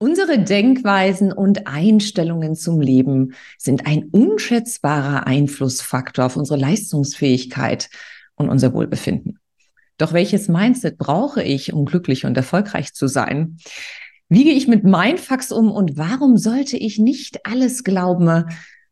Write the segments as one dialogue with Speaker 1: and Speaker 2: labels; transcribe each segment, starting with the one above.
Speaker 1: Unsere Denkweisen und Einstellungen zum Leben sind ein unschätzbarer Einflussfaktor auf unsere Leistungsfähigkeit und unser Wohlbefinden. Doch welches Mindset brauche ich, um glücklich und erfolgreich zu sein? Wie gehe ich mit Mindfucks um und warum sollte ich nicht alles glauben,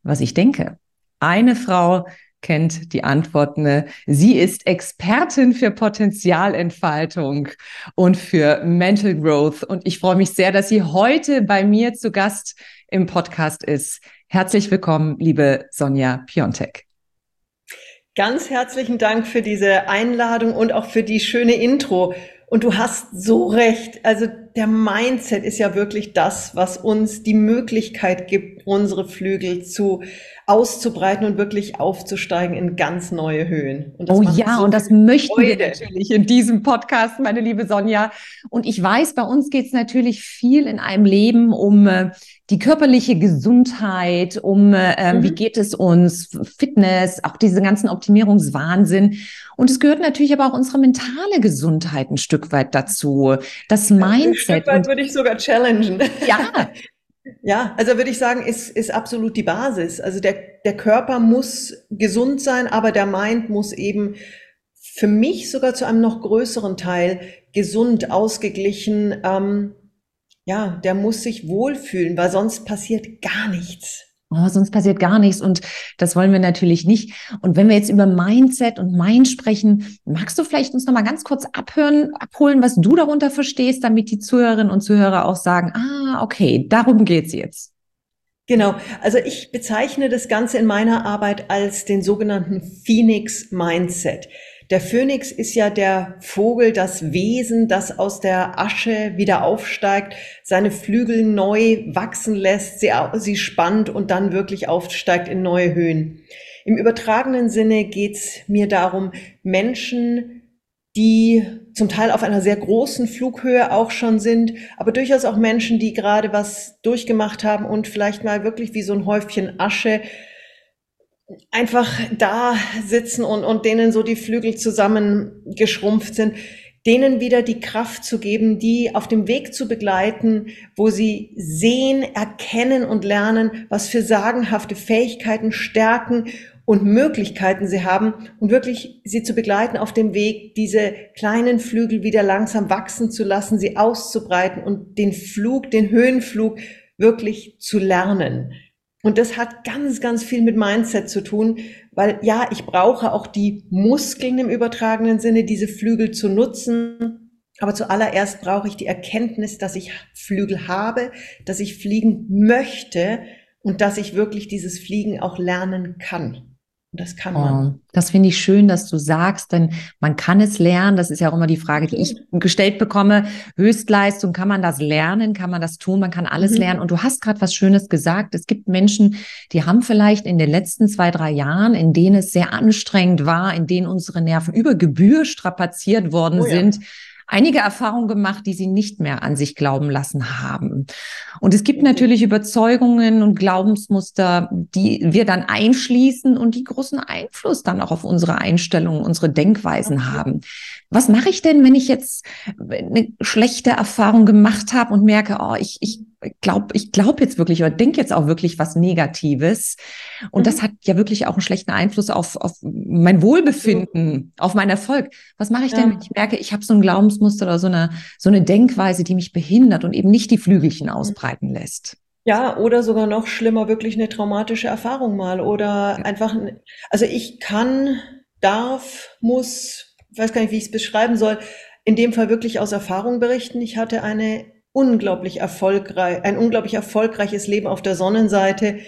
Speaker 1: was ich denke? Eine Frau, kennt die Antworten. Sie ist Expertin für Potenzialentfaltung und für Mental Growth. Und ich freue mich sehr, dass sie heute bei mir zu Gast im Podcast ist. Herzlich willkommen, liebe Sonja Piontek.
Speaker 2: Ganz herzlichen Dank für diese Einladung und auch für die schöne Intro. Und du hast so recht. Also der Mindset ist ja wirklich das, was uns die Möglichkeit gibt, unsere Flügel zu auszubreiten und wirklich aufzusteigen in ganz neue Höhen.
Speaker 1: oh ja, so und das möchten Freude. wir natürlich in diesem Podcast, meine liebe Sonja. Und ich weiß, bei uns geht es natürlich viel in einem Leben um äh, die körperliche Gesundheit, um äh, mhm. wie geht es uns, Fitness, auch diese ganzen Optimierungswahnsinn. Und es gehört natürlich aber auch unsere mentale Gesundheit ein Stück weit dazu. Das Mindset. Ein Stück
Speaker 2: weit würde ich sogar challengen. Ja, Ja, also würde ich sagen, ist, ist absolut die Basis. Also der, der Körper muss gesund sein, aber der Mind muss eben für mich sogar zu einem noch größeren Teil gesund, ausgeglichen. Ähm, ja, der muss sich wohlfühlen, weil sonst passiert gar nichts.
Speaker 1: Oh, sonst passiert gar nichts und das wollen wir natürlich nicht. Und wenn wir jetzt über Mindset und Mind sprechen, magst du vielleicht uns noch mal ganz kurz abhören, abholen, was du darunter verstehst, damit die Zuhörerinnen und Zuhörer auch sagen, ah, okay, darum geht's jetzt.
Speaker 2: Genau. Also ich bezeichne das Ganze in meiner Arbeit als den sogenannten Phoenix Mindset. Der Phönix ist ja der Vogel, das Wesen, das aus der Asche wieder aufsteigt, seine Flügel neu wachsen lässt, sie, sie spannt und dann wirklich aufsteigt in neue Höhen. Im übertragenen Sinne geht's mir darum, Menschen, die zum Teil auf einer sehr großen Flughöhe auch schon sind, aber durchaus auch Menschen, die gerade was durchgemacht haben und vielleicht mal wirklich wie so ein Häufchen Asche einfach da sitzen und, und denen so die Flügel zusammengeschrumpft sind, denen wieder die Kraft zu geben, die auf dem Weg zu begleiten, wo sie sehen, erkennen und lernen, was für sagenhafte Fähigkeiten, Stärken und Möglichkeiten sie haben und wirklich sie zu begleiten auf dem Weg, diese kleinen Flügel wieder langsam wachsen zu lassen, sie auszubreiten und den Flug, den Höhenflug wirklich zu lernen. Und das hat ganz, ganz viel mit Mindset zu tun, weil ja, ich brauche auch die Muskeln im übertragenen Sinne, diese Flügel zu nutzen. Aber zuallererst brauche ich die Erkenntnis, dass ich Flügel habe, dass ich fliegen möchte und dass ich wirklich dieses Fliegen auch lernen kann. Das kann man.
Speaker 1: Oh, das finde ich schön, dass du sagst, denn man kann es lernen. Das ist ja auch immer die Frage, die ich gestellt bekomme. Höchstleistung, kann man das lernen? Kann man das tun? Man kann alles mhm. lernen. Und du hast gerade was Schönes gesagt. Es gibt Menschen, die haben vielleicht in den letzten zwei, drei Jahren, in denen es sehr anstrengend war, in denen unsere Nerven über Gebühr strapaziert worden oh, ja. sind, einige Erfahrungen gemacht, die sie nicht mehr an sich glauben lassen haben. Und es gibt natürlich Überzeugungen und Glaubensmuster, die wir dann einschließen und die großen Einfluss dann auch auf unsere Einstellungen, unsere Denkweisen haben. Was mache ich denn, wenn ich jetzt eine schlechte Erfahrung gemacht habe und merke, oh, ich, ich glaube ich glaub jetzt wirklich oder denke jetzt auch wirklich was Negatives. Und mhm. das hat ja wirklich auch einen schlechten Einfluss auf, auf mein Wohlbefinden, mhm. auf meinen Erfolg. Was mache ich denn, wenn ich merke, ich habe so ein Glaubensmuster oder so eine, so eine Denkweise, die mich behindert und eben nicht die Flügelchen mhm. ausbreiten lässt?
Speaker 2: Ja, oder sogar noch schlimmer, wirklich eine traumatische Erfahrung mal. Oder einfach, also ich kann, darf, muss, weiß gar nicht, wie ich es beschreiben soll, in dem Fall wirklich aus Erfahrung berichten. Ich hatte eine unglaublich erfolgreich, ein unglaublich erfolgreiches Leben auf der Sonnenseite,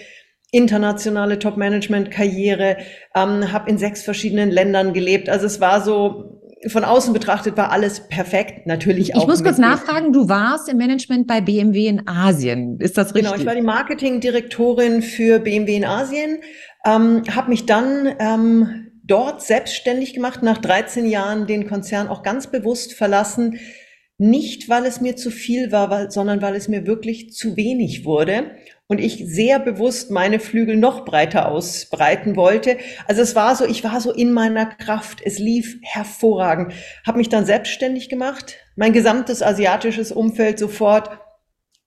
Speaker 2: internationale Top-Management-Karriere, ähm, habe in sechs verschiedenen Ländern gelebt. Also es war so, von außen betrachtet war alles perfekt, natürlich
Speaker 1: auch. Ich muss kurz nachfragen, du warst im Management bei BMW in Asien, ist das richtig?
Speaker 2: Genau, ich war die Marketingdirektorin für BMW in Asien, ähm, habe mich dann ähm, dort selbstständig gemacht, nach 13 Jahren den Konzern auch ganz bewusst verlassen, nicht, weil es mir zu viel war, weil, sondern weil es mir wirklich zu wenig wurde und ich sehr bewusst meine Flügel noch breiter ausbreiten wollte. Also es war so, ich war so in meiner Kraft. Es lief hervorragend. Habe mich dann selbstständig gemacht. Mein gesamtes asiatisches Umfeld sofort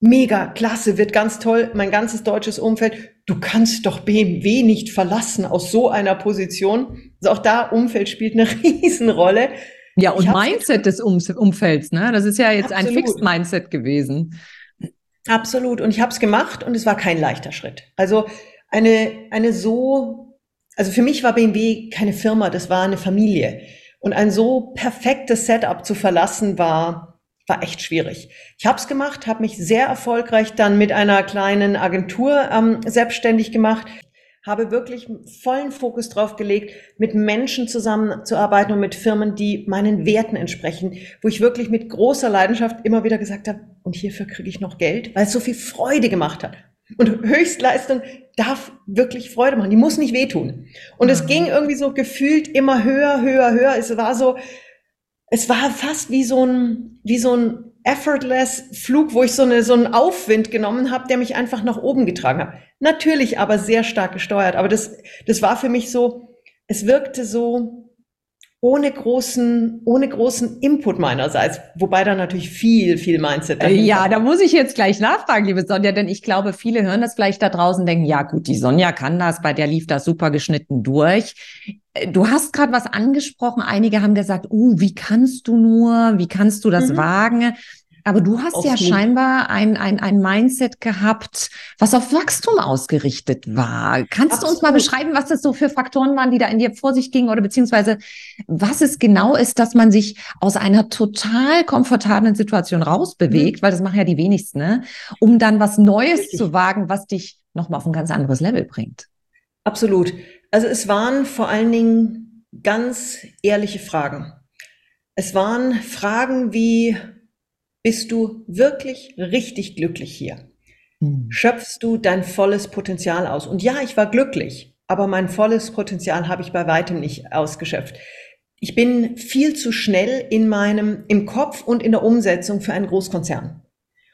Speaker 2: mega, klasse, wird ganz toll, mein ganzes deutsches Umfeld, du kannst doch BMW nicht verlassen aus so einer Position. Also auch da Umfeld spielt eine Riesenrolle.
Speaker 1: Ja, und Mindset des um Umfelds, ne? Das ist ja jetzt absolut. ein Fixed Mindset gewesen.
Speaker 2: Absolut. Und ich habe es gemacht und es war kein leichter Schritt. Also eine, eine so, also für mich war BMW keine Firma, das war eine Familie. Und ein so perfektes Setup zu verlassen war, war echt schwierig. Ich habe es gemacht, habe mich sehr erfolgreich dann mit einer kleinen Agentur ähm, selbstständig gemacht, habe wirklich vollen Fokus drauf gelegt, mit Menschen zusammenzuarbeiten und mit Firmen, die meinen Werten entsprechen, wo ich wirklich mit großer Leidenschaft immer wieder gesagt habe, und hierfür kriege ich noch Geld, weil es so viel Freude gemacht hat. Und Höchstleistung darf wirklich Freude machen, die muss nicht wehtun. Und mhm. es ging irgendwie so gefühlt immer höher, höher, höher. Es war so, es war fast wie so ein, wie so ein effortless Flug, wo ich so, eine, so einen Aufwind genommen habe, der mich einfach nach oben getragen hat. Natürlich aber sehr stark gesteuert. Aber das, das war für mich so, es wirkte so ohne großen, ohne großen Input meinerseits. Wobei da natürlich viel, viel Mindset
Speaker 1: dahinter. Ja, da muss ich jetzt gleich nachfragen, liebe Sonja, denn ich glaube, viele hören das vielleicht da draußen, denken, ja gut, die Sonja kann das, bei der lief das super geschnitten durch. Du hast gerade was angesprochen. Einige haben gesagt, uh, wie kannst du nur, wie kannst du das mhm. wagen? Aber du hast auf ja scheinbar ein, ein, ein Mindset gehabt, was auf Wachstum ausgerichtet war. Kannst Absolut. du uns mal beschreiben, was das so für Faktoren waren, die da in dir vor sich gingen oder beziehungsweise was es genau ist, dass man sich aus einer total komfortablen Situation rausbewegt, mhm. weil das machen ja die wenigsten, ne? um dann was Neues Richtig. zu wagen, was dich nochmal auf ein ganz anderes Level bringt.
Speaker 2: Absolut. Also es waren vor allen Dingen ganz ehrliche Fragen. Es waren Fragen wie, bist du wirklich richtig glücklich hier? Mhm. Schöpfst du dein volles Potenzial aus? Und ja, ich war glücklich, aber mein volles Potenzial habe ich bei weitem nicht ausgeschöpft. Ich bin viel zu schnell in meinem, im Kopf und in der Umsetzung für einen Großkonzern.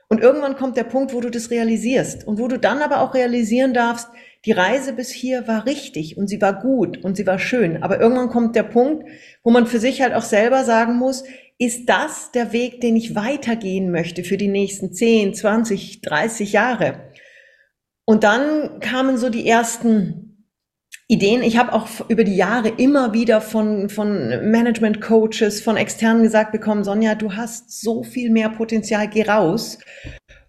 Speaker 2: Und irgendwann kommt der Punkt, wo du das realisierst und wo du dann aber auch realisieren darfst, die Reise bis hier war richtig und sie war gut und sie war schön. Aber irgendwann kommt der Punkt, wo man für sich halt auch selber sagen muss, ist das der Weg, den ich weitergehen möchte für die nächsten 10, 20, 30 Jahre? Und dann kamen so die ersten Ideen. Ich habe auch über die Jahre immer wieder von, von Management-Coaches, von Externen gesagt bekommen, Sonja, du hast so viel mehr Potenzial, geh raus.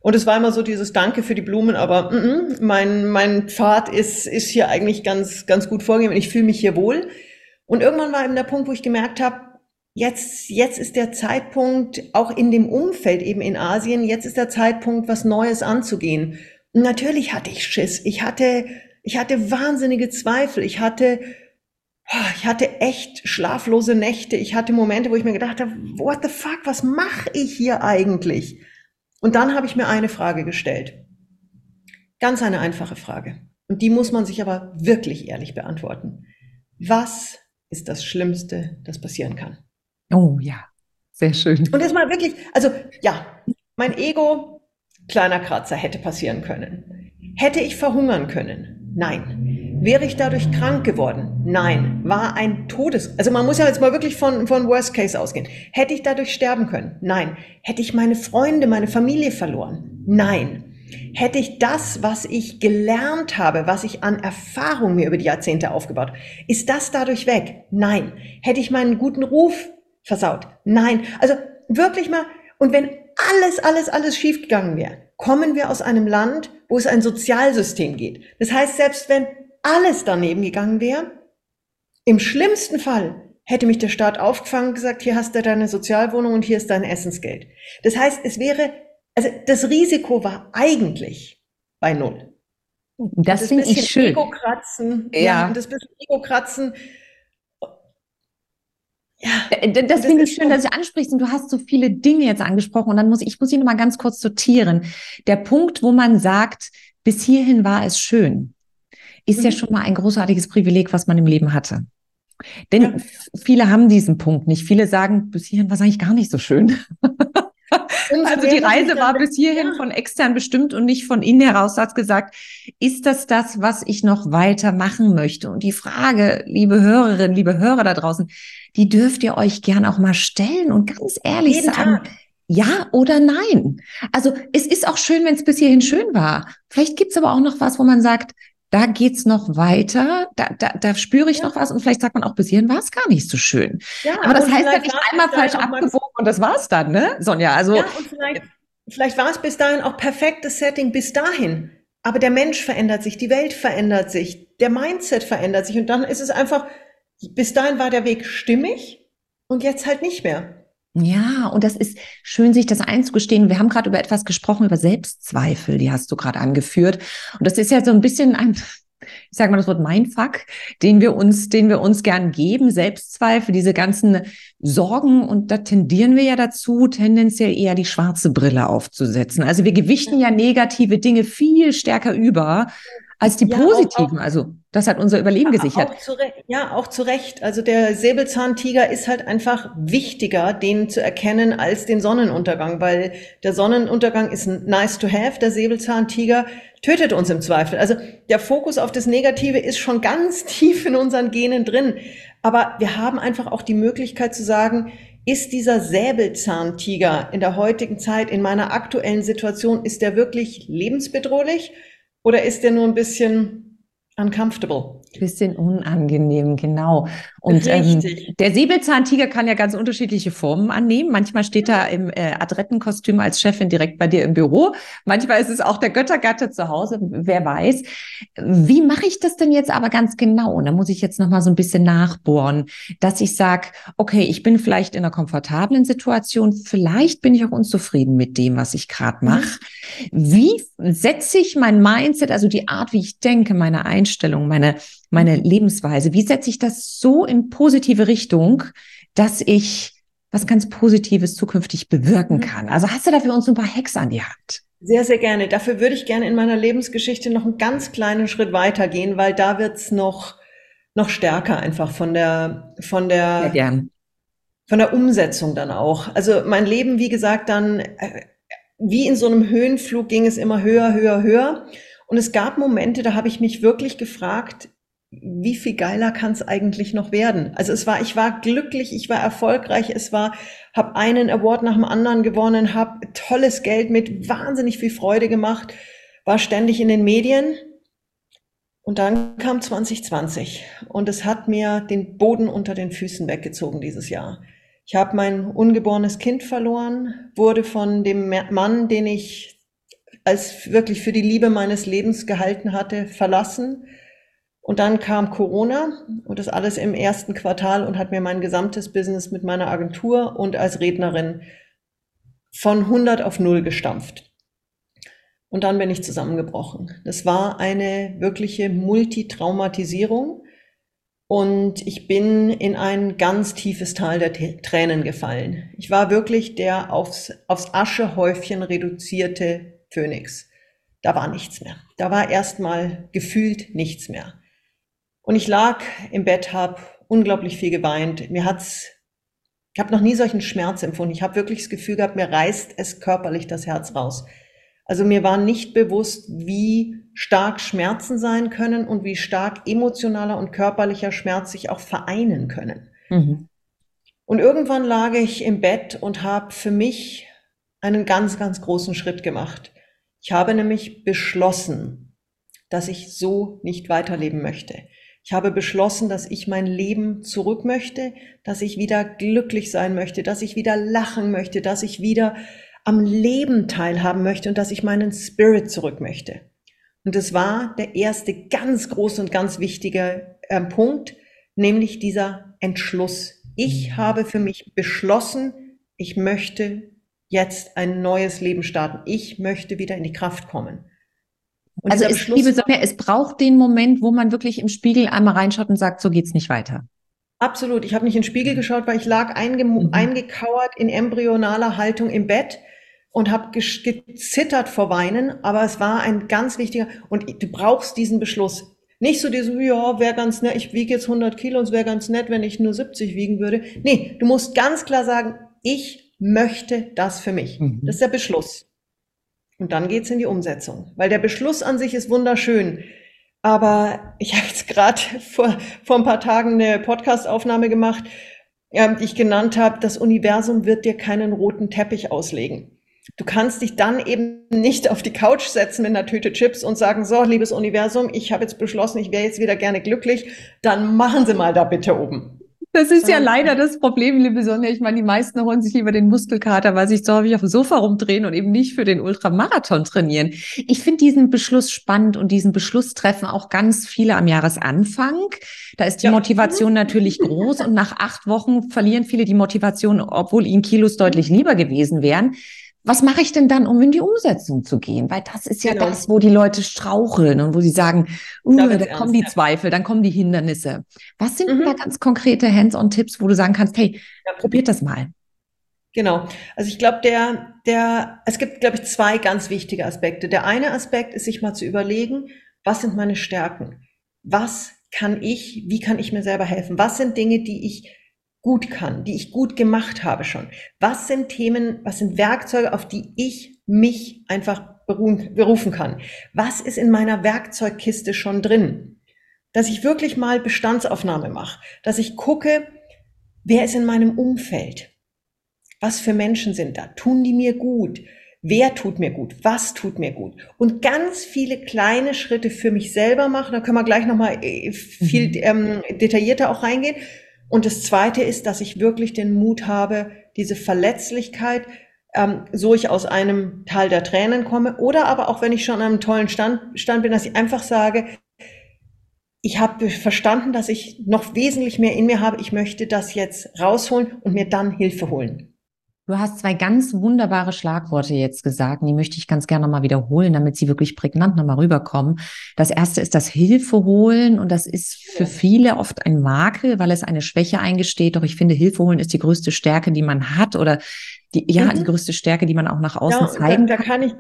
Speaker 2: Und es war immer so dieses Danke für die Blumen, aber mm -mm, mein, mein Pfad ist, ist hier eigentlich ganz, ganz gut vorgegeben ich fühle mich hier wohl. Und irgendwann war eben der Punkt, wo ich gemerkt habe, jetzt, jetzt ist der Zeitpunkt, auch in dem Umfeld eben in Asien, jetzt ist der Zeitpunkt, was Neues anzugehen. Und natürlich hatte ich Schiss. Ich hatte, ich hatte wahnsinnige Zweifel. Ich hatte, ich hatte echt schlaflose Nächte. Ich hatte Momente, wo ich mir gedacht habe, what the fuck, was mache ich hier eigentlich? Und dann habe ich mir eine Frage gestellt. Ganz eine einfache Frage. Und die muss man sich aber wirklich ehrlich beantworten. Was ist das Schlimmste, das passieren kann?
Speaker 1: Oh ja, sehr schön.
Speaker 2: Und jetzt mal wirklich, also ja, mein Ego, kleiner Kratzer, hätte passieren können. Hätte ich verhungern können? Nein. Wäre ich dadurch krank geworden? Nein. War ein Todes... Also man muss ja jetzt mal wirklich von, von Worst Case ausgehen. Hätte ich dadurch sterben können? Nein. Hätte ich meine Freunde, meine Familie verloren? Nein. Hätte ich das, was ich gelernt habe, was ich an Erfahrung mir über die Jahrzehnte aufgebaut, ist das dadurch weg? Nein. Hätte ich meinen guten Ruf versaut. Nein, also wirklich mal, und wenn alles, alles, alles schiefgegangen wäre, kommen wir aus einem Land, wo es ein Sozialsystem geht. Das heißt, selbst wenn alles daneben gegangen wäre, im schlimmsten Fall hätte mich der Staat aufgefangen und gesagt, hier hast du deine Sozialwohnung und hier ist dein Essensgeld. Das heißt, es wäre, also das Risiko war eigentlich bei Null.
Speaker 1: Das, das finde ich schön.
Speaker 2: Ego-Kratzen, ja. ja, das bisschen Ego-Kratzen
Speaker 1: ja, äh, das, das finde ich schön, dass du ansprichst und du hast so viele Dinge jetzt angesprochen und dann muss ich, ich muss ihn noch mal ganz kurz sortieren. Der Punkt, wo man sagt, bis hierhin war es schön, ist mhm. ja schon mal ein großartiges Privileg, was man im Leben hatte. Denn ja. viele haben diesen Punkt nicht. Viele sagen, bis hierhin war es eigentlich gar nicht so schön. also die Reise war bis hierhin von extern bestimmt und nicht von innen heraus. Du hast gesagt, ist das das, was ich noch weiter machen möchte? Und die Frage, liebe Hörerinnen, liebe Hörer da draußen, die dürft ihr euch gern auch mal stellen und ganz ehrlich Jeden sagen, Tag. ja oder nein. Also es ist auch schön, wenn es bis hierhin schön war. Vielleicht gibt's aber auch noch was, wo man sagt, da geht's noch weiter, da, da, da spüre ich ja. noch was und vielleicht sagt man auch, bis hierhin war es gar nicht so schön. Ja, aber das heißt ja nicht einmal falsch abgewogen und das war's dann, ne, Sonja? Also, ja, und
Speaker 2: vielleicht, vielleicht war es bis dahin auch perfektes Setting bis dahin. Aber der Mensch verändert sich, die Welt verändert sich, der Mindset verändert sich und dann ist es einfach, bis dahin war der Weg stimmig und jetzt halt nicht mehr.
Speaker 1: Ja, und das ist schön, sich das einzugestehen. Wir haben gerade über etwas gesprochen, über Selbstzweifel, die hast du gerade angeführt. Und das ist ja so ein bisschen ein, ich sage mal das Wort Mindfuck, den wir uns, den wir uns gern geben, Selbstzweifel, diese ganzen Sorgen. Und da tendieren wir ja dazu, tendenziell eher die schwarze Brille aufzusetzen. Also wir gewichten ja negative Dinge viel stärker über als die ja, positiven. Auch, also das hat unser Überleben gesichert.
Speaker 2: Auch ja, auch zu Recht. Also der Säbelzahntiger ist halt einfach wichtiger, den zu erkennen, als den Sonnenuntergang, weil der Sonnenuntergang ist nice to have, der Säbelzahntiger tötet uns im Zweifel. Also der Fokus auf das Negative ist schon ganz tief in unseren Genen drin. Aber wir haben einfach auch die Möglichkeit zu sagen, ist dieser Säbelzahntiger in der heutigen Zeit, in meiner aktuellen Situation, ist der wirklich lebensbedrohlich? Oder ist der nur ein bisschen uncomfortable?
Speaker 1: Bisschen unangenehm, genau. Und ähm, der Säbelzahntiger kann ja ganz unterschiedliche Formen annehmen. Manchmal steht er im äh, Adrettenkostüm als Chefin direkt bei dir im Büro. Manchmal ist es auch der Göttergatte zu Hause, wer weiß. Wie mache ich das denn jetzt aber ganz genau? Und da muss ich jetzt noch mal so ein bisschen nachbohren, dass ich sage, okay, ich bin vielleicht in einer komfortablen Situation, vielleicht bin ich auch unzufrieden mit dem, was ich gerade mache. Mhm. Wie setze ich mein Mindset, also die Art, wie ich denke, meine Einstellung, meine meine Lebensweise? Wie setze ich das so in positive Richtung, dass ich was ganz Positives zukünftig bewirken mhm. kann? Also hast du dafür uns ein paar Hacks an die Hand?
Speaker 2: Sehr, sehr gerne. Dafür würde ich gerne in meiner Lebensgeschichte noch einen ganz kleinen Schritt weitergehen, weil da wird's noch, noch stärker einfach von der, von der, ja, von der Umsetzung dann auch. Also mein Leben, wie gesagt, dann, äh, wie in so einem Höhenflug ging es immer höher, höher, höher. Und es gab Momente, da habe ich mich wirklich gefragt, wie viel geiler kann es eigentlich noch werden? Also es war, ich war glücklich, ich war erfolgreich, es war, habe einen Award nach dem anderen gewonnen, habe tolles Geld mit wahnsinnig viel Freude gemacht, war ständig in den Medien. Und dann kam 2020 und es hat mir den Boden unter den Füßen weggezogen dieses Jahr. Ich habe mein ungeborenes Kind verloren, wurde von dem Mann, den ich als wirklich für die Liebe meines Lebens gehalten hatte, verlassen und dann kam Corona und das alles im ersten Quartal und hat mir mein gesamtes Business mit meiner Agentur und als Rednerin von 100 auf 0 gestampft. Und dann bin ich zusammengebrochen. Das war eine wirkliche Multitraumatisierung und ich bin in ein ganz tiefes Tal der Tränen gefallen. Ich war wirklich der aufs, aufs Aschehäufchen reduzierte Phönix. Da war nichts mehr. Da war erstmal gefühlt nichts mehr. Und ich lag im Bett, habe unglaublich viel geweint. Mir hat's, ich habe noch nie solchen Schmerz empfunden. Ich habe wirklich das Gefühl gehabt, mir reißt es körperlich das Herz raus. Also mir war nicht bewusst, wie stark Schmerzen sein können und wie stark emotionaler und körperlicher Schmerz sich auch vereinen können. Mhm. Und irgendwann lag ich im Bett und habe für mich einen ganz, ganz großen Schritt gemacht. Ich habe nämlich beschlossen, dass ich so nicht weiterleben möchte. Ich habe beschlossen, dass ich mein Leben zurück möchte, dass ich wieder glücklich sein möchte, dass ich wieder lachen möchte, dass ich wieder am Leben teilhaben möchte und dass ich meinen Spirit zurück möchte. Und es war der erste ganz große und ganz wichtige äh, Punkt, nämlich dieser Entschluss. Ich habe für mich beschlossen, ich möchte jetzt ein neues Leben starten. Ich möchte wieder in die Kraft kommen.
Speaker 1: Und also es, liebe Sonja, es braucht den Moment, wo man wirklich im Spiegel einmal reinschaut und sagt, so geht's nicht weiter.
Speaker 2: Absolut. Ich habe nicht in den Spiegel geschaut, weil ich lag einge mhm. eingekauert in embryonaler Haltung im Bett und habe gezittert vor Weinen. Aber es war ein ganz wichtiger und du brauchst diesen Beschluss. Nicht so diesen, ja, wäre ganz nett, ich wiege jetzt 100 Kilo und es wäre ganz nett, wenn ich nur 70 wiegen würde. Nee, du musst ganz klar sagen, ich möchte das für mich. Mhm. Das ist der Beschluss. Und dann geht's in die Umsetzung. Weil der Beschluss an sich ist wunderschön. Aber ich habe jetzt gerade vor, vor ein paar Tagen eine Podcastaufnahme gemacht äh, die ich genannt habe, das Universum wird dir keinen roten Teppich auslegen. Du kannst dich dann eben nicht auf die Couch setzen mit einer Tüte Chips und sagen, so, liebes Universum, ich habe jetzt beschlossen, ich wäre jetzt wieder gerne glücklich, dann machen Sie mal da bitte oben.
Speaker 1: Das ist ja leider das Problem, liebe Sonja. Ich meine, die meisten holen sich lieber den Muskelkater, weil sich so häufig auf dem Sofa rumdrehen und eben nicht für den Ultramarathon trainieren. Ich finde diesen Beschluss spannend und diesen Beschluss treffen auch ganz viele am Jahresanfang. Da ist die ja. Motivation natürlich groß und nach acht Wochen verlieren viele die Motivation, obwohl ihnen Kilos deutlich lieber gewesen wären was mache ich denn dann, um in die Umsetzung zu gehen? Weil das ist ja genau. das, wo die Leute straucheln und wo sie sagen, uh, da, kommen die Zweifel, dann kommen die Hindernisse. Was sind mhm. da ganz konkrete Hands-on-Tipps, wo du sagen kannst, hey, ja. probiert das mal?
Speaker 2: Genau. Also ich glaube, der, der, es gibt, glaube ich, zwei ganz wichtige Aspekte. Der eine Aspekt ist, sich mal zu überlegen, was sind meine Stärken? Was kann ich, wie kann ich mir selber helfen? Was sind Dinge, die ich gut kann, die ich gut gemacht habe schon? Was sind Themen, was sind Werkzeuge, auf die ich mich einfach berufen kann? Was ist in meiner Werkzeugkiste schon drin? Dass ich wirklich mal Bestandsaufnahme mache, dass ich gucke, wer ist in meinem Umfeld? Was für Menschen sind da? Tun die mir gut? Wer tut mir gut? Was tut mir gut? Und ganz viele kleine Schritte für mich selber machen. Da können wir gleich nochmal äh, viel mhm. ähm, detaillierter auch reingehen und das Zweite ist, dass ich wirklich den Mut habe, diese Verletzlichkeit, ähm, so ich aus einem Teil der Tränen komme, oder aber auch wenn ich schon an einem tollen Stand, Stand bin, dass ich einfach sage, ich habe verstanden, dass ich noch wesentlich mehr in mir habe. Ich möchte das jetzt rausholen und mir dann Hilfe holen.
Speaker 1: Du hast zwei ganz wunderbare Schlagworte jetzt gesagt, die möchte ich ganz gerne nochmal wiederholen, damit sie wirklich prägnant nochmal rüberkommen. Das erste ist das Hilfe holen und das ist für viele oft ein Makel, weil es eine Schwäche eingesteht. Doch ich finde, Hilfe holen ist die größte Stärke, die man hat oder die, ja, mhm. die größte Stärke, die man auch nach außen ja, zeigen
Speaker 2: da, da kann. Ich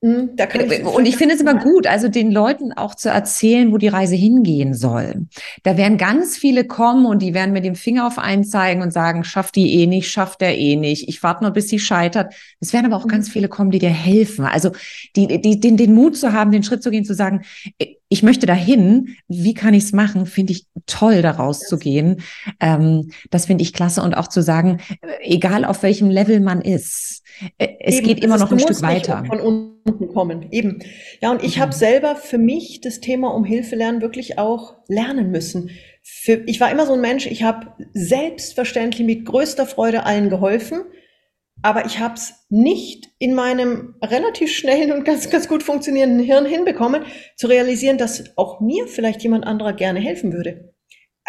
Speaker 2: hm, kann
Speaker 1: ich und ich finde es immer gut, also den Leuten auch zu erzählen, wo die Reise hingehen soll. Da werden ganz viele kommen und die werden mit dem Finger auf einen zeigen und sagen, schafft die eh nicht, schafft der eh nicht, ich warte nur, bis sie scheitert. Es werden aber auch ganz mhm. viele kommen, die dir helfen. Also die, die, den, den Mut zu haben, den Schritt zu gehen, zu sagen, ich möchte dahin, wie kann ich es machen, finde ich toll, da rauszugehen. Ähm, das finde ich klasse und auch zu sagen, egal auf welchem Level man ist, äh, es Eben, geht immer noch ein Stück weiter.
Speaker 2: Von unten kommen. Eben. Ja, und ich mhm. habe selber für mich das Thema um Hilfe lernen wirklich auch lernen müssen. Für, ich war immer so ein Mensch, ich habe selbstverständlich mit größter Freude allen geholfen, aber ich habe es nicht in meinem relativ schnellen und ganz, ganz gut funktionierenden Hirn hinbekommen, zu realisieren, dass auch mir vielleicht jemand anderer gerne helfen würde.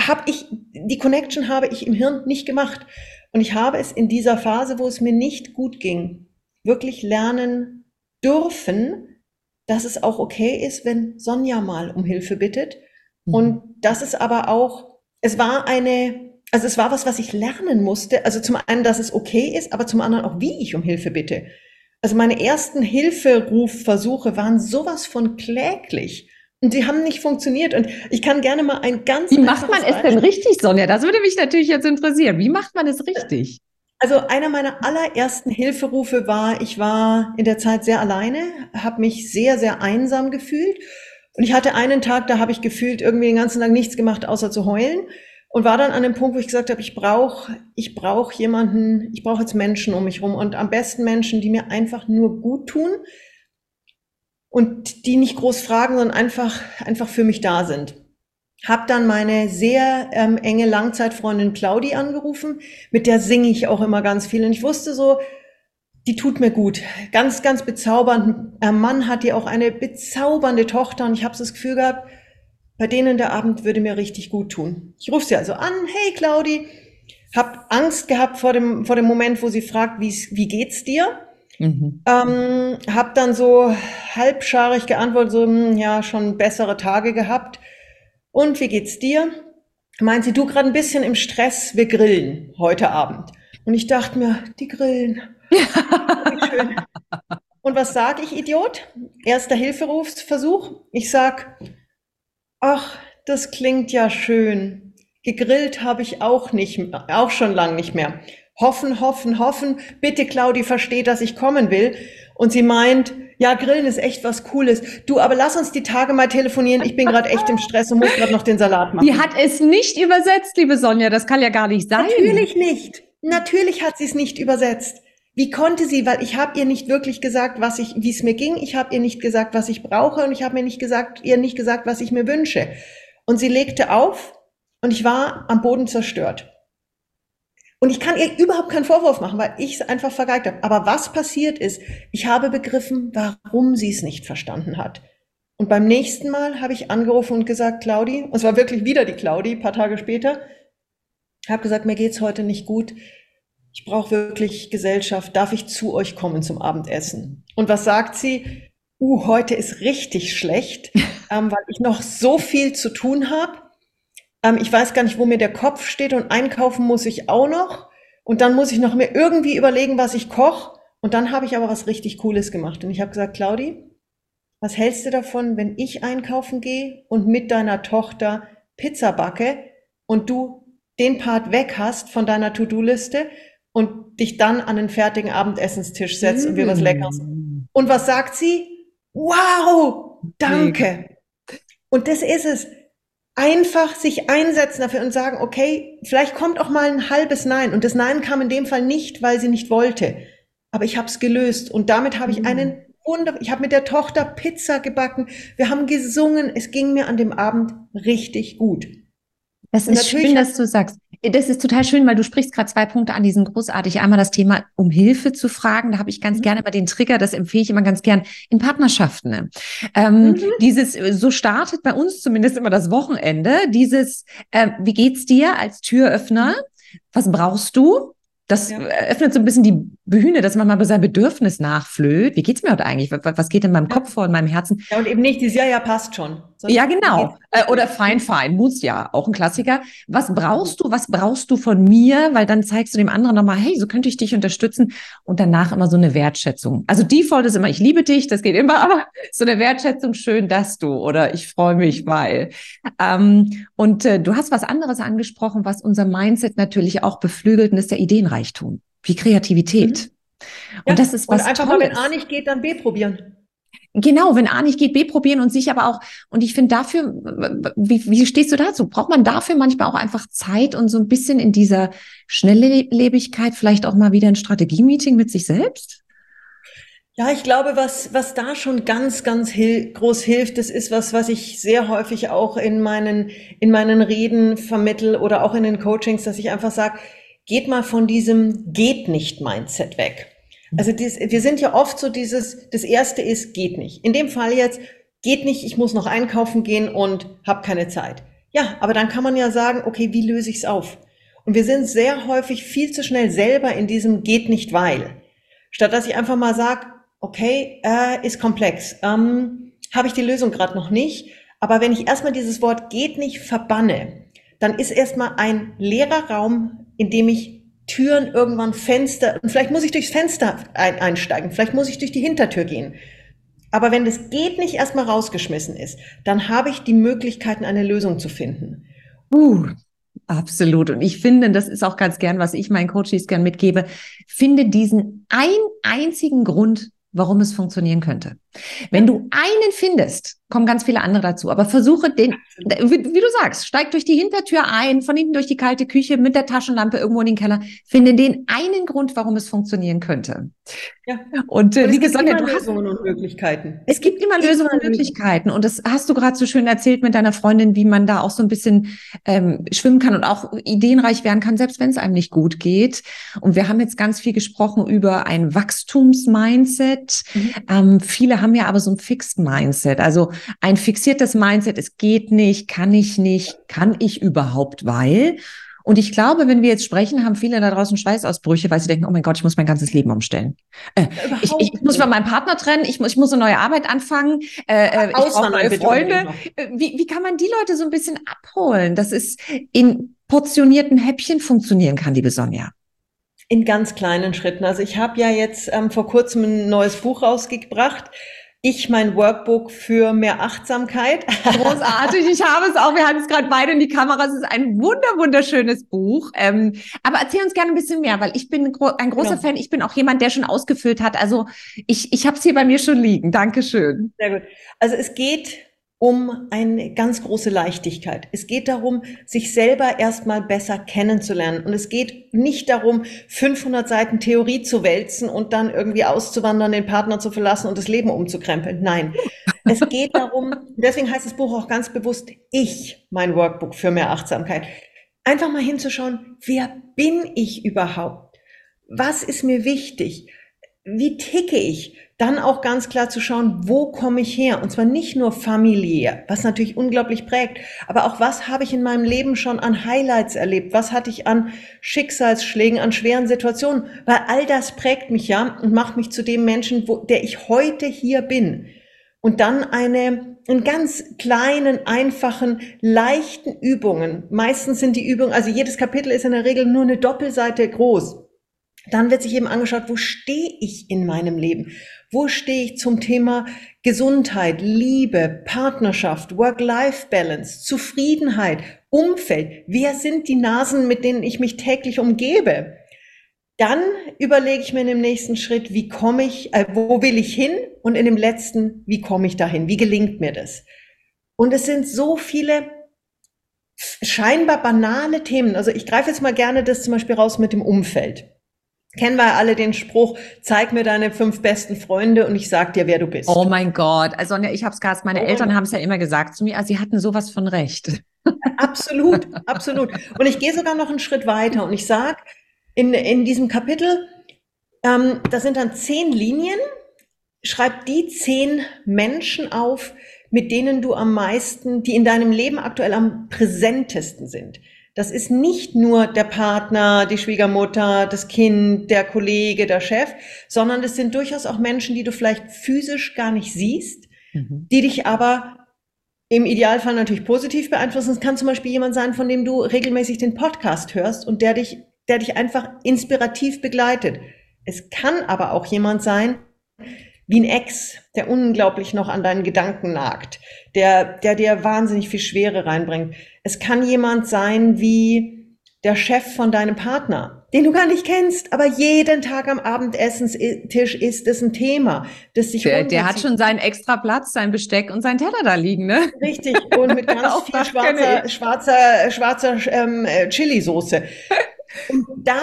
Speaker 2: Hab ich, die Connection habe ich im Hirn nicht gemacht. Und ich habe es in dieser Phase, wo es mir nicht gut ging, wirklich lernen dürfen, dass es auch okay ist, wenn Sonja mal um Hilfe bittet. Mhm. Und dass es aber auch, es war eine, also es war was, was ich lernen musste. Also zum einen, dass es okay ist, aber zum anderen auch, wie ich um Hilfe bitte. Also meine ersten Hilferufversuche waren sowas von kläglich. Und die haben nicht funktioniert. Und ich kann gerne mal ein ganz.
Speaker 1: Wie macht man es denn richtig, Sonja? Das würde mich natürlich jetzt interessieren. Wie macht man es richtig?
Speaker 2: Also einer meiner allerersten Hilferufe war, ich war in der Zeit sehr alleine, habe mich sehr, sehr einsam gefühlt. Und ich hatte einen Tag, da habe ich gefühlt irgendwie den ganzen Tag nichts gemacht, außer zu heulen. Und war dann an dem Punkt, wo ich gesagt habe, ich brauche ich brauch jemanden, ich brauche jetzt Menschen um mich rum und am besten Menschen, die mir einfach nur gut tun, und die nicht groß fragen, sondern einfach, einfach für mich da sind. Hab dann meine sehr ähm, enge Langzeitfreundin Claudi angerufen, mit der singe ich auch immer ganz viel. Und ich wusste so, die tut mir gut. Ganz, ganz bezaubernd. Ein Mann hat ja auch eine bezaubernde Tochter und ich habe das Gefühl gehabt, bei denen der Abend würde mir richtig gut tun. Ich rufe sie also an, hey Claudi, hab Angst gehabt vor dem, vor dem Moment, wo sie fragt, wie geht's dir? Mhm. Ähm, hab dann so halbscharig geantwortet, so, hm, ja, schon bessere Tage gehabt. Und wie geht's dir? Meint sie, du gerade ein bisschen im Stress, wir grillen heute Abend. Und ich dachte mir, die grillen. Und was sage ich, Idiot? Erster Hilferufsversuch. Ich sag, ach, das klingt ja schön. Gegrillt habe ich auch nicht, auch schon lang nicht mehr. Hoffen, hoffen, hoffen. Bitte, Claudi, versteht, dass ich kommen will. Und sie meint, ja, Grillen ist echt was Cooles. Du, aber lass uns die Tage mal telefonieren. Ich bin gerade echt im Stress und muss gerade noch den Salat machen.
Speaker 1: Die hat es nicht übersetzt, liebe Sonja. Das kann ja gar nicht sein.
Speaker 2: Natürlich nicht. Natürlich hat sie es nicht übersetzt. Wie konnte sie? Weil ich habe ihr nicht wirklich gesagt, was ich, wie es mir ging. Ich habe ihr nicht gesagt, was ich brauche, und ich habe mir nicht gesagt, ihr nicht gesagt, was ich mir wünsche. Und sie legte auf, und ich war am Boden zerstört. Und ich kann ihr überhaupt keinen Vorwurf machen, weil ich es einfach vergeigt habe. Aber was passiert ist, ich habe begriffen, warum sie es nicht verstanden hat. Und beim nächsten Mal habe ich angerufen und gesagt, Claudi, und es war wirklich wieder die Claudi, paar Tage später, habe gesagt, mir geht's heute nicht gut. Ich brauche wirklich Gesellschaft. Darf ich zu euch kommen zum Abendessen? Und was sagt sie? Uh, heute ist richtig schlecht, ähm, weil ich noch so viel zu tun habe. Ähm, ich weiß gar nicht, wo mir der Kopf steht und einkaufen muss ich auch noch. Und dann muss ich noch mir irgendwie überlegen, was ich koche. Und dann habe ich aber was richtig Cooles gemacht. Und ich habe gesagt, Claudi, was hältst du davon, wenn ich einkaufen gehe und mit deiner Tochter Pizza backe und du den Part weg hast von deiner To-Do-Liste und dich dann an den fertigen Abendessenstisch setzt mm. und wir was Leckeres. Und was sagt sie? Wow, danke. Und das ist es einfach sich einsetzen dafür und sagen, okay, vielleicht kommt auch mal ein halbes Nein. Und das Nein kam in dem Fall nicht, weil sie nicht wollte. Aber ich habe es gelöst. Und damit habe ich mhm. einen Wunder. Ich habe mit der Tochter Pizza gebacken. Wir haben gesungen. Es ging mir an dem Abend richtig gut.
Speaker 1: Das ist schön, dass du sagst. Das ist total schön, weil du sprichst gerade zwei Punkte an, die sind großartig. Einmal das Thema, um Hilfe zu fragen. Da habe ich ganz mhm. gerne immer den Trigger, das empfehle ich immer ganz gern in Partnerschaften. Ne? Ähm, mhm. Dieses, so startet bei uns zumindest immer das Wochenende. Dieses, äh, wie geht's dir als Türöffner? Was brauchst du? Das ja. öffnet so ein bisschen die Bühne, dass man mal seinem Bedürfnis nachflöht. Wie geht's mir heute eigentlich? Was geht in meinem ja. Kopf vor, in meinem Herzen?
Speaker 2: Ja, und eben nicht dieses Jahr, ja, passt schon.
Speaker 1: Sonst ja, genau. Äh, oder fein, fein, muss ja, auch ein Klassiker. Was brauchst du? Was brauchst du von mir? Weil dann zeigst du dem anderen nochmal, hey, so könnte ich dich unterstützen. Und danach immer so eine Wertschätzung. Also Default ist immer, ich liebe dich, das geht immer, aber so eine Wertschätzung, schön, dass du oder ich freue mich, weil. Ähm, und äh, du hast was anderes angesprochen, was unser Mindset natürlich auch beflügelt, und ist der Ideenreichtum wie Kreativität.
Speaker 2: Mhm. Und ja, das ist was. Und einfach Tolles. mal, wenn A nicht geht, dann B probieren.
Speaker 1: Genau, wenn A nicht geht, B probieren und sich aber auch, und ich finde dafür, wie, wie stehst du dazu? Braucht man dafür manchmal auch einfach Zeit und so ein bisschen in dieser Schnelllebigkeit vielleicht auch mal wieder ein Strategie-Meeting mit sich selbst?
Speaker 2: Ja, ich glaube, was, was da schon ganz, ganz hil groß hilft, das ist was, was ich sehr häufig auch in meinen, in meinen Reden vermittel oder auch in den Coachings, dass ich einfach sage, geht mal von diesem geht nicht Mindset weg. Also dies, wir sind ja oft so dieses, das erste ist geht nicht. In dem Fall jetzt geht nicht, ich muss noch einkaufen gehen und habe keine Zeit. Ja, aber dann kann man ja sagen, okay, wie löse ich es auf? Und wir sind sehr häufig viel zu schnell selber in diesem geht nicht weil. Statt dass ich einfach mal sage, okay, äh, ist komplex, ähm, habe ich die Lösung gerade noch nicht. Aber wenn ich erstmal dieses Wort geht nicht verbanne, dann ist erstmal ein leerer Raum, in dem ich Türen irgendwann Fenster, und vielleicht muss ich durchs Fenster ein, einsteigen, vielleicht muss ich durch die Hintertür gehen. Aber wenn das geht nicht erstmal rausgeschmissen ist, dann habe ich die Möglichkeiten, eine Lösung zu finden.
Speaker 1: Uh, absolut. Und ich finde, das ist auch ganz gern, was ich meinen Coaches gern mitgebe. Finde diesen ein einzigen Grund, warum es funktionieren könnte. Wenn du einen findest, kommen ganz viele andere dazu, aber versuche den, wie, wie, du sagst, steig durch die Hintertür ein, von hinten durch die kalte Küche mit der Taschenlampe irgendwo in den Keller, finde den einen Grund, warum es funktionieren könnte.
Speaker 2: Ja. Und, äh, wie gesagt, du hast Lösungen und Möglichkeiten.
Speaker 1: Es gibt immer Lösungen und Möglichkeiten und das hast du gerade so schön erzählt mit deiner Freundin, wie man da auch so ein bisschen ähm, schwimmen kann und auch ideenreich werden kann, selbst wenn es einem nicht gut geht. Und wir haben jetzt ganz viel gesprochen über ein Wachstumsmindset. Mhm. Ähm, viele haben ja aber so ein Fixed Mindset, also ein fixiertes Mindset, es geht nicht, kann ich nicht, kann ich überhaupt, weil. Und ich glaube, wenn wir jetzt sprechen, haben viele da draußen Schweißausbrüche, weil sie denken, oh mein Gott, ich muss mein ganzes Leben umstellen. Äh, ich, ich, muss von meinem Partner trennen, ich muss, ich muss eine neue Arbeit anfangen, äh, äh ich brauche neue Freunde. Äh, wie, wie kann man die Leute so ein bisschen abholen, dass es in portionierten Häppchen funktionieren kann, liebe Sonja?
Speaker 2: In ganz kleinen Schritten. Also ich habe ja jetzt ähm, vor kurzem ein neues Buch rausgebracht. Ich mein Workbook für mehr Achtsamkeit.
Speaker 1: Großartig, ich habe es auch. Wir haben es gerade beide in die Kamera. Es ist ein wunder, wunderschönes Buch. Ähm, aber erzähl uns gerne ein bisschen mehr, weil ich bin ein, gro ein großer genau. Fan. Ich bin auch jemand, der schon ausgefüllt hat. Also ich, ich habe es hier bei mir schon liegen. Dankeschön.
Speaker 2: Sehr gut. Also es geht um eine ganz große Leichtigkeit. Es geht darum, sich selber erstmal besser kennenzulernen. Und es geht nicht darum, 500 Seiten Theorie zu wälzen und dann irgendwie auszuwandern, den Partner zu verlassen und das Leben umzukrempeln. Nein. Es geht darum, deswegen heißt das Buch auch ganz bewusst, ich, mein Workbook für mehr Achtsamkeit. Einfach mal hinzuschauen, wer bin ich überhaupt? Was ist mir wichtig? Wie ticke ich? dann auch ganz klar zu schauen, wo komme ich her? Und zwar nicht nur familiär, was natürlich unglaublich prägt, aber auch was habe ich in meinem Leben schon an Highlights erlebt? Was hatte ich an Schicksalsschlägen, an schweren Situationen? Weil all das prägt mich ja und macht mich zu dem Menschen, wo, der ich heute hier bin. Und dann eine, in ganz kleinen, einfachen, leichten Übungen. Meistens sind die Übungen, also jedes Kapitel ist in der Regel nur eine Doppelseite groß. Dann wird sich eben angeschaut, wo stehe ich in meinem Leben? Wo stehe ich zum Thema Gesundheit, Liebe, Partnerschaft, Work-Life-Balance, Zufriedenheit, Umfeld? Wer sind die Nasen, mit denen ich mich täglich umgebe? Dann überlege ich mir in dem nächsten Schritt, wie komme ich, äh, wo will ich hin? Und in dem letzten, wie komme ich dahin? Wie gelingt mir das? Und es sind so viele scheinbar banale Themen. Also ich greife jetzt mal gerne das zum Beispiel raus mit dem Umfeld. Kennen wir alle den Spruch, zeig mir deine fünf besten Freunde und ich sag dir, wer du bist.
Speaker 1: Oh mein Gott. Also ich habe es gerade, meine oh Eltern haben es ja immer gesagt zu mir, also sie hatten sowas von Recht.
Speaker 2: Absolut, absolut. Und ich gehe sogar noch einen Schritt weiter und ich sag in, in diesem Kapitel, ähm, da sind dann zehn Linien, schreib die zehn Menschen auf, mit denen du am meisten, die in deinem Leben aktuell am präsentesten sind. Das ist nicht nur der Partner, die Schwiegermutter, das Kind, der Kollege, der Chef, sondern es sind durchaus auch Menschen, die du vielleicht physisch gar nicht siehst, mhm. die dich aber im Idealfall natürlich positiv beeinflussen. Es kann zum Beispiel jemand sein, von dem du regelmäßig den Podcast hörst und der dich, der dich einfach inspirativ begleitet. Es kann aber auch jemand sein, wie ein Ex, der unglaublich noch an deinen Gedanken nagt, der, der dir wahnsinnig viel Schwere reinbringt. Es kann jemand sein wie der Chef von deinem Partner, den du gar nicht kennst, aber jeden Tag am Abendessenstisch ist es ein Thema, das sich
Speaker 1: der, der hat schon seinen extra Platz, sein Besteck und sein Teller da liegen, ne?
Speaker 2: Richtig und mit ganz viel schwarzer, schwarzer, schwarzer ähm, äh, Chili-Soße. Und da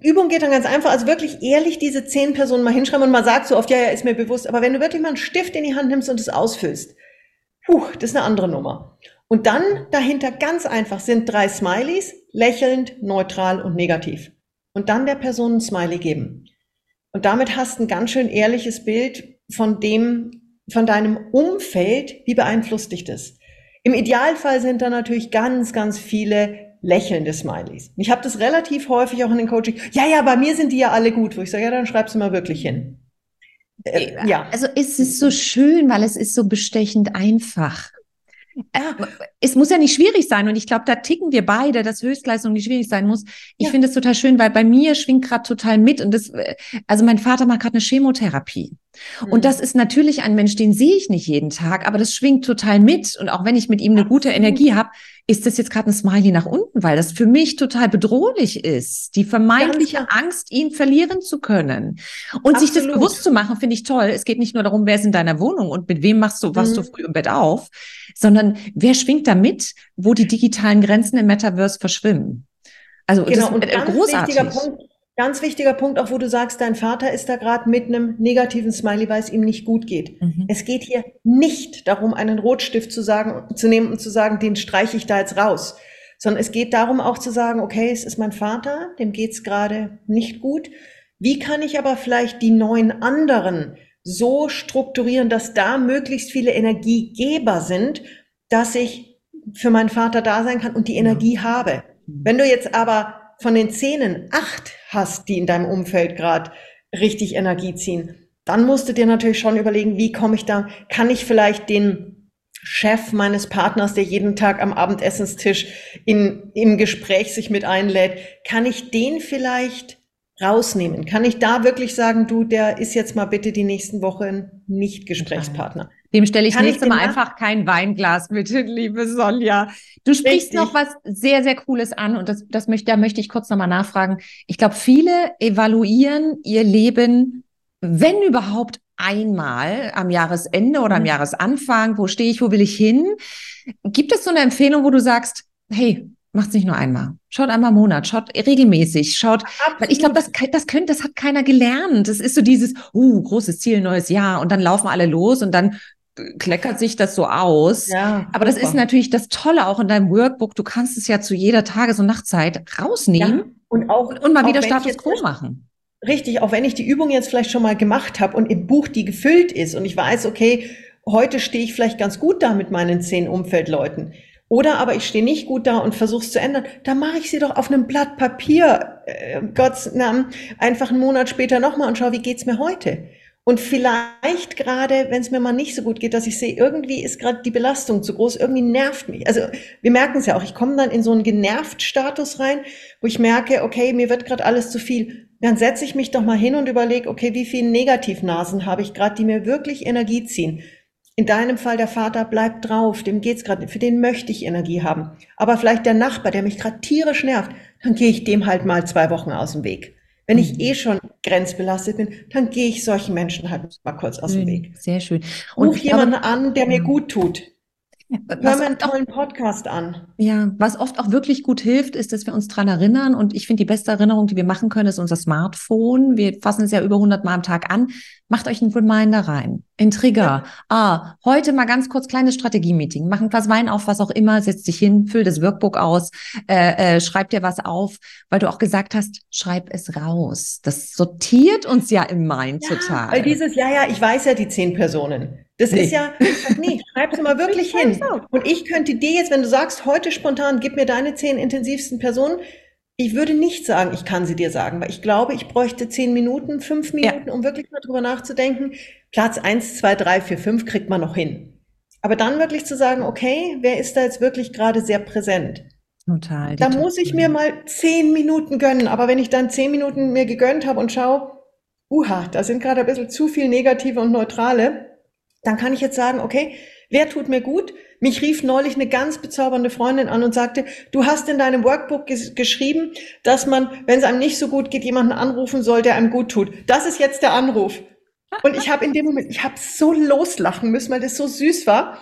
Speaker 2: Übung geht dann ganz einfach, also wirklich ehrlich diese zehn Personen mal hinschreiben und man sagt so oft, ja, ja, ist mir bewusst, aber wenn du wirklich mal einen Stift in die Hand nimmst und es ausfüllst, puh, das ist eine andere Nummer. Und dann dahinter ganz einfach sind drei Smileys, lächelnd, neutral und negativ. Und dann der Person ein Smiley geben. Und damit hast du ein ganz schön ehrliches Bild von dem, von deinem Umfeld, wie beeinflusst dich das? Im Idealfall sind da natürlich ganz, ganz viele lächelnde Smileys. Ich habe das relativ häufig auch in den Coaching. Ja, ja, bei mir sind die ja alle gut. Wo ich sage, ja, dann schreib's mal wirklich hin.
Speaker 1: Äh, ja. Also es ist so schön, weil es ist so bestechend einfach. Ja. Es muss ja nicht schwierig sein und ich glaube, da ticken wir beide, dass Höchstleistung nicht schwierig sein muss. Ich ja. finde es total schön, weil bei mir schwingt gerade total mit und das, äh, also mein Vater macht gerade eine Chemotherapie. Und mhm. das ist natürlich ein Mensch, den sehe ich nicht jeden Tag, aber das schwingt total mit. Und auch wenn ich mit ihm eine gute Energie habe, ist das jetzt gerade ein Smiley nach unten, weil das für mich total bedrohlich ist. Die vermeintliche Angst, ihn verlieren zu können. Und Absolut. sich das bewusst zu machen, finde ich toll. Es geht nicht nur darum, wer ist in deiner Wohnung und mit wem machst du, was mhm. du früh im Bett auf, sondern wer schwingt da mit, wo die digitalen Grenzen im Metaverse verschwimmen.
Speaker 2: Also genau, das ist und ganz großartig. Wichtiger Punkt, Ganz wichtiger Punkt, auch wo du sagst, dein Vater ist da gerade mit einem negativen Smiley, weil es ihm nicht gut geht. Mhm. Es geht hier nicht darum, einen Rotstift zu sagen, zu nehmen und zu sagen, den streiche ich da jetzt raus. Sondern es geht darum auch zu sagen, okay, es ist mein Vater, dem geht's gerade nicht gut. Wie kann ich aber vielleicht die neun anderen so strukturieren, dass da möglichst viele Energiegeber sind, dass ich für meinen Vater da sein kann und die Energie ja. habe. Mhm. Wenn du jetzt aber von den Zähnen acht hast, die in deinem Umfeld gerade richtig Energie ziehen, dann musst du dir natürlich schon überlegen, wie komme ich da, kann ich vielleicht den Chef meines Partners, der jeden Tag am Abendessenstisch in, im Gespräch sich mit einlädt, kann ich den vielleicht rausnehmen? Kann ich da wirklich sagen, du, der ist jetzt mal bitte die nächsten Wochen nicht Gesprächspartner?
Speaker 1: Dem stelle ich Kann nächstes Mal einfach kein Weinglas mit hin, liebe Sonja. Du sprichst Richtig. noch was sehr, sehr Cooles an und das, das möchte, da möchte ich kurz nochmal nachfragen. Ich glaube, viele evaluieren ihr Leben, wenn überhaupt einmal am Jahresende oder am mhm. Jahresanfang. Wo stehe ich? Wo will ich hin? Gibt es so eine Empfehlung, wo du sagst, hey, Macht's nicht nur einmal. Schaut einmal im Monat, schaut regelmäßig, schaut, weil ich glaube, das, das könnte, das hat keiner gelernt. Das ist so dieses, uh, großes Ziel, neues Jahr und dann laufen alle los und dann kleckert sich das so aus. Ja, Aber das ist natürlich das Tolle auch in deinem Workbook. Du kannst es ja zu jeder Tages- und Nachtzeit rausnehmen ja,
Speaker 2: und auch
Speaker 1: und mal wieder Status Quo machen.
Speaker 2: Richtig, auch wenn ich die Übung jetzt vielleicht schon mal gemacht habe und im Buch die gefüllt ist und ich weiß, okay, heute stehe ich vielleicht ganz gut da mit meinen zehn Umfeldleuten oder aber ich stehe nicht gut da und versuche es zu ändern. Da mache ich sie doch auf einem Blatt Papier, äh, Gottes Namen, einfach einen Monat später nochmal und schaue, wie geht's mir heute? Und vielleicht gerade, wenn es mir mal nicht so gut geht, dass ich sehe, irgendwie ist gerade die Belastung zu groß, irgendwie nervt mich. Also wir merken es ja auch, ich komme dann in so einen genervt Status rein, wo ich merke, okay, mir wird gerade alles zu viel. Dann setze ich mich doch mal hin und überlege, okay, wie viele Negativnasen habe ich gerade, die mir wirklich Energie ziehen. In deinem Fall der Vater bleibt drauf, dem geht's gerade, für den möchte ich Energie haben. Aber vielleicht der Nachbar, der mich gerade tierisch nervt, dann gehe ich dem halt mal zwei Wochen aus dem Weg. Wenn ich mhm. eh schon grenzbelastet bin, dann gehe ich solchen Menschen halt mal kurz aus dem Weg.
Speaker 1: Sehr schön.
Speaker 2: Und Ruf jemanden an, der mir gut tut. Hör mir einen tollen Podcast an.
Speaker 1: Ja, was oft auch wirklich gut hilft, ist, dass wir uns dran erinnern. Und ich finde, die beste Erinnerung, die wir machen können, ist unser Smartphone. Wir fassen es ja über 100 Mal am Tag an. Macht euch einen Reminder rein, ein Trigger. Ja. Ah, heute mal ganz kurz kleines Strategie-Meeting. Mach ein Glas Wein auf, was auch immer, setz dich hin, füll das Workbook aus, äh, äh, schreib dir was auf, weil du auch gesagt hast, schreib es raus. Das sortiert uns ja im Mind ja, total.
Speaker 2: Weil dieses, ja, ja, ich weiß ja die zehn Personen. Das nee. ist ja, nee, schreib es mal wirklich hin. Und ich könnte dir jetzt, wenn du sagst, heute spontan, gib mir deine zehn intensivsten Personen, ich würde nicht sagen, ich kann sie dir sagen, weil ich glaube, ich bräuchte zehn Minuten, fünf Minuten, ja. um wirklich mal drüber nachzudenken. Platz eins, zwei, drei, vier, fünf kriegt man noch hin. Aber dann wirklich zu sagen, okay, wer ist da jetzt wirklich gerade sehr präsent?
Speaker 1: Total.
Speaker 2: Da muss ich mir mal zehn Minuten gönnen. Aber wenn ich dann zehn Minuten mir gegönnt habe und schaue, uha, da sind gerade ein bisschen zu viel negative und neutrale, dann kann ich jetzt sagen, okay, wer tut mir gut? Mich rief neulich eine ganz bezaubernde Freundin an und sagte, du hast in deinem Workbook ges geschrieben, dass man, wenn es einem nicht so gut geht, jemanden anrufen soll, der einem gut tut. Das ist jetzt der Anruf. Und ich habe in dem Moment, ich habe so loslachen müssen, weil das so süß war.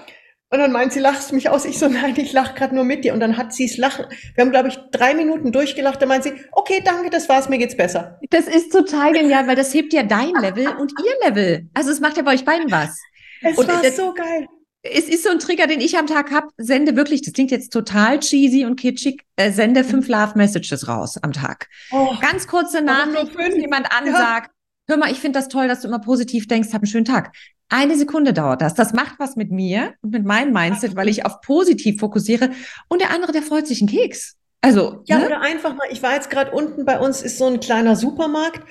Speaker 2: Und dann meint sie, lachst mich aus. Ich so, nein, ich lach gerade nur mit dir. Und dann hat sie es lachen. Wir haben, glaube ich, drei Minuten durchgelacht. Dann meint sie, okay, danke, das war's, mir geht's besser.
Speaker 1: Das ist total genial, weil das hebt ja dein Level und ihr Level. Also es macht ja bei euch beiden was.
Speaker 2: Es und war das, so geil.
Speaker 1: Es ist so ein Trigger, den ich am Tag habe. Sende wirklich, das klingt jetzt total cheesy und kitschig, äh, sende fünf mhm. Love Messages raus am Tag. Oh, Ganz kurze Nachricht, wenn jemand ansagt, ja. hör mal, ich finde das toll, dass du immer positiv denkst, hab einen schönen Tag. Eine Sekunde dauert das. Das macht was mit mir und mit meinem Mindset, weil ich auf positiv fokussiere. Und der andere, der freut sich einen Keks. Also.
Speaker 2: Ja, ne? oder einfach mal, ich war jetzt gerade unten bei uns ist so ein kleiner Supermarkt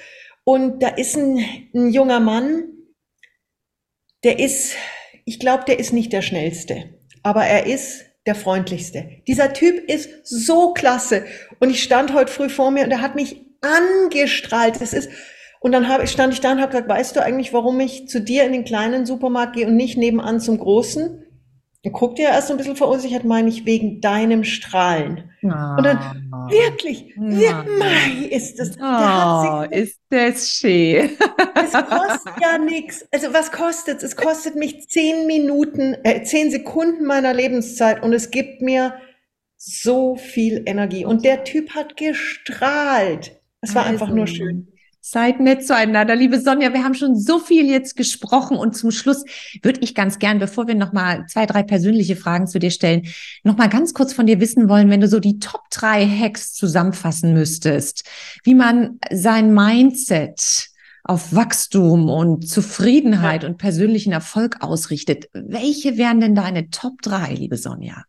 Speaker 2: und da ist ein, ein junger Mann, der ist, ich glaube, der ist nicht der schnellste, aber er ist der freundlichste. Dieser Typ ist so klasse. Und ich stand heute früh vor mir und er hat mich angestrahlt. Es ist, und dann hab, stand ich da und habe gesagt, weißt du eigentlich, warum ich zu dir in den kleinen Supermarkt gehe und nicht nebenan zum großen? Er guckt ja erst so ein bisschen verunsichert, meine ich, wegen deinem Strahlen. Oh. Und dann, ah. wirklich, oh. Mai ist das.
Speaker 1: Oh, ist das schön.
Speaker 2: es kostet ja nichts. Also was kostet es? Es kostet mich zehn Minuten, äh, zehn Sekunden meiner Lebenszeit und es gibt mir so viel Energie. Und der Typ hat gestrahlt. Es war also. einfach nur schön.
Speaker 1: Seid nett zueinander. Liebe Sonja, wir haben schon so viel jetzt gesprochen und zum Schluss würde ich ganz gern, bevor wir nochmal zwei, drei persönliche Fragen zu dir stellen, nochmal ganz kurz von dir wissen wollen, wenn du so die Top drei Hacks zusammenfassen müsstest, wie man sein Mindset auf Wachstum und Zufriedenheit ja. und persönlichen Erfolg ausrichtet. Welche wären denn deine Top drei, liebe Sonja?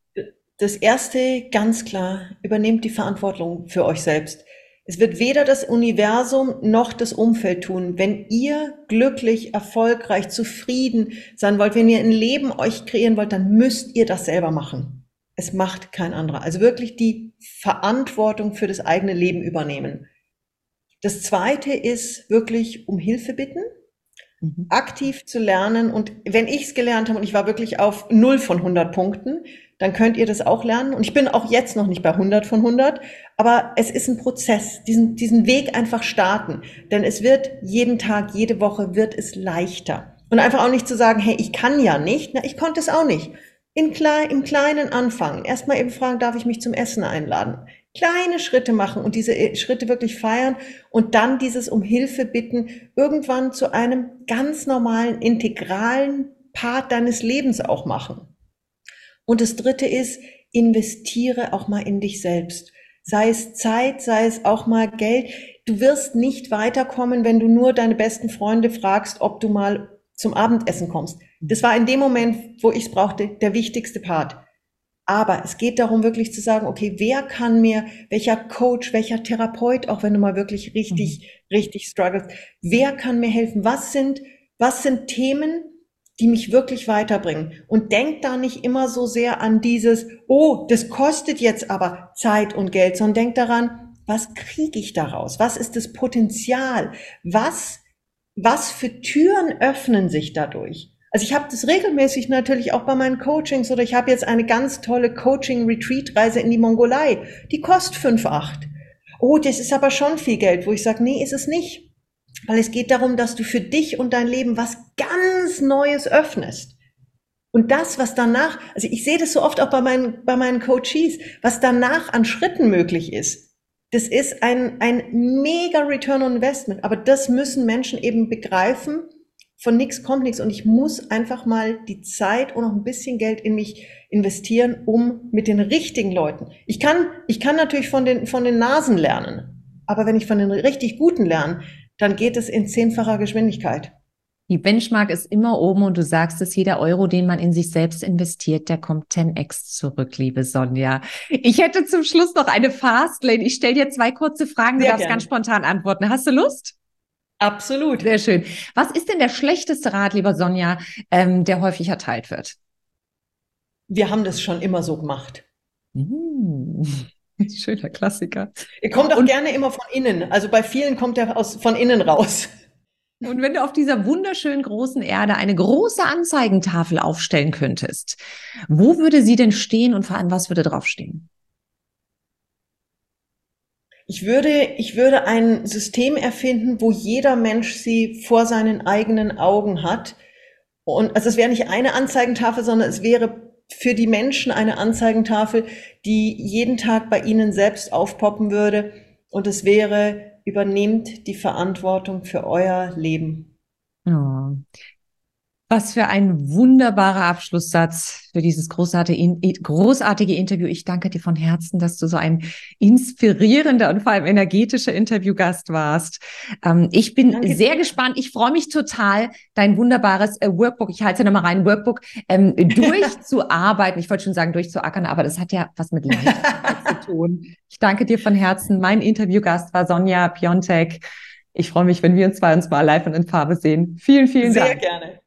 Speaker 2: Das erste, ganz klar, übernehmt die Verantwortung für euch selbst. Es wird weder das Universum noch das Umfeld tun. Wenn ihr glücklich, erfolgreich, zufrieden sein wollt, wenn ihr ein Leben euch kreieren wollt, dann müsst ihr das selber machen. Es macht kein anderer. Also wirklich die Verantwortung für das eigene Leben übernehmen. Das zweite ist wirklich um Hilfe bitten, mhm. aktiv zu lernen. Und wenn ich es gelernt habe und ich war wirklich auf 0 von 100 Punkten, dann könnt ihr das auch lernen. Und ich bin auch jetzt noch nicht bei 100 von 100, aber es ist ein Prozess, diesen, diesen Weg einfach starten. Denn es wird jeden Tag, jede Woche wird es leichter. Und einfach auch nicht zu sagen, hey, ich kann ja nicht. Na, ich konnte es auch nicht. In klein, Im Kleinen anfangen. Erstmal eben fragen, darf ich mich zum Essen einladen? Kleine Schritte machen und diese äh, Schritte wirklich feiern und dann dieses um Hilfe bitten, irgendwann zu einem ganz normalen, integralen Part deines Lebens auch machen. Und das dritte ist, investiere auch mal in dich selbst. Sei es Zeit, sei es auch mal Geld. Du wirst nicht weiterkommen, wenn du nur deine besten Freunde fragst, ob du mal zum Abendessen kommst. Das war in dem Moment, wo ich es brauchte, der wichtigste Part. Aber es geht darum, wirklich zu sagen, okay, wer kann mir, welcher Coach, welcher Therapeut, auch wenn du mal wirklich richtig, mhm. richtig struggles, wer kann mir helfen? Was sind, was sind Themen, die mich wirklich weiterbringen. Und denk da nicht immer so sehr an dieses, oh, das kostet jetzt aber Zeit und Geld, sondern denk daran, was kriege ich daraus? Was ist das Potenzial? Was, was für Türen öffnen sich dadurch? Also ich habe das regelmäßig natürlich auch bei meinen Coachings oder ich habe jetzt eine ganz tolle Coaching-Retreat-Reise in die Mongolei. Die kostet 5,8. Oh, das ist aber schon viel Geld, wo ich sage, nee, ist es nicht. Weil es geht darum, dass du für dich und dein Leben was ganz Neues öffnest. Und das, was danach, also ich sehe das so oft auch bei meinen, bei meinen Coaches, was danach an Schritten möglich ist, das ist ein, ein mega Return on Investment. Aber das müssen Menschen eben begreifen. Von nichts kommt nichts. Und ich muss einfach mal die Zeit und noch ein bisschen Geld in mich investieren, um mit den richtigen Leuten. Ich kann, ich kann natürlich von den, von den Nasen lernen. Aber wenn ich von den richtig Guten lerne, dann geht es in zehnfacher Geschwindigkeit.
Speaker 1: Die Benchmark ist immer oben und du sagst es, jeder Euro, den man in sich selbst investiert, der kommt 10x zurück, liebe Sonja. Ich hätte zum Schluss noch eine Fastlane. Ich stelle dir zwei kurze Fragen, du Sehr darfst gern. ganz spontan antworten. Hast du Lust?
Speaker 2: Absolut.
Speaker 1: Sehr schön. Was ist denn der schlechteste Rat, lieber Sonja, ähm, der häufig erteilt wird?
Speaker 2: Wir haben das schon immer so gemacht.
Speaker 1: Mmh. Schöner Klassiker.
Speaker 2: Er kommt auch und, gerne immer von innen. Also bei vielen kommt er aus, von innen raus.
Speaker 1: Und wenn du auf dieser wunderschönen großen Erde eine große Anzeigentafel aufstellen könntest, wo würde sie denn stehen und vor allem was würde draufstehen?
Speaker 2: Ich würde, ich würde ein System erfinden, wo jeder Mensch sie vor seinen eigenen Augen hat. Und also es wäre nicht eine Anzeigentafel, sondern es wäre für die Menschen eine Anzeigentafel, die jeden Tag bei Ihnen selbst aufpoppen würde. Und es wäre, übernehmt die Verantwortung für euer Leben.
Speaker 1: Oh. Was für ein wunderbarer Abschlusssatz für dieses großartige, Interview. Ich danke dir von Herzen, dass du so ein inspirierender und vor allem energetischer Interviewgast warst. Ähm, ich bin danke sehr dir. gespannt. Ich freue mich total, dein wunderbares äh, Workbook, ich halte es ja nochmal rein, Workbook, ähm, durchzuarbeiten. Ich wollte schon sagen, durchzuackern, aber das hat ja was mit Leichtigkeit zu tun. Ich danke dir von Herzen. Mein Interviewgast war Sonja Piontek. Ich freue mich, wenn wir uns zwei uns mal live und in Farbe sehen. Vielen, vielen Dank.
Speaker 2: Sehr gerne.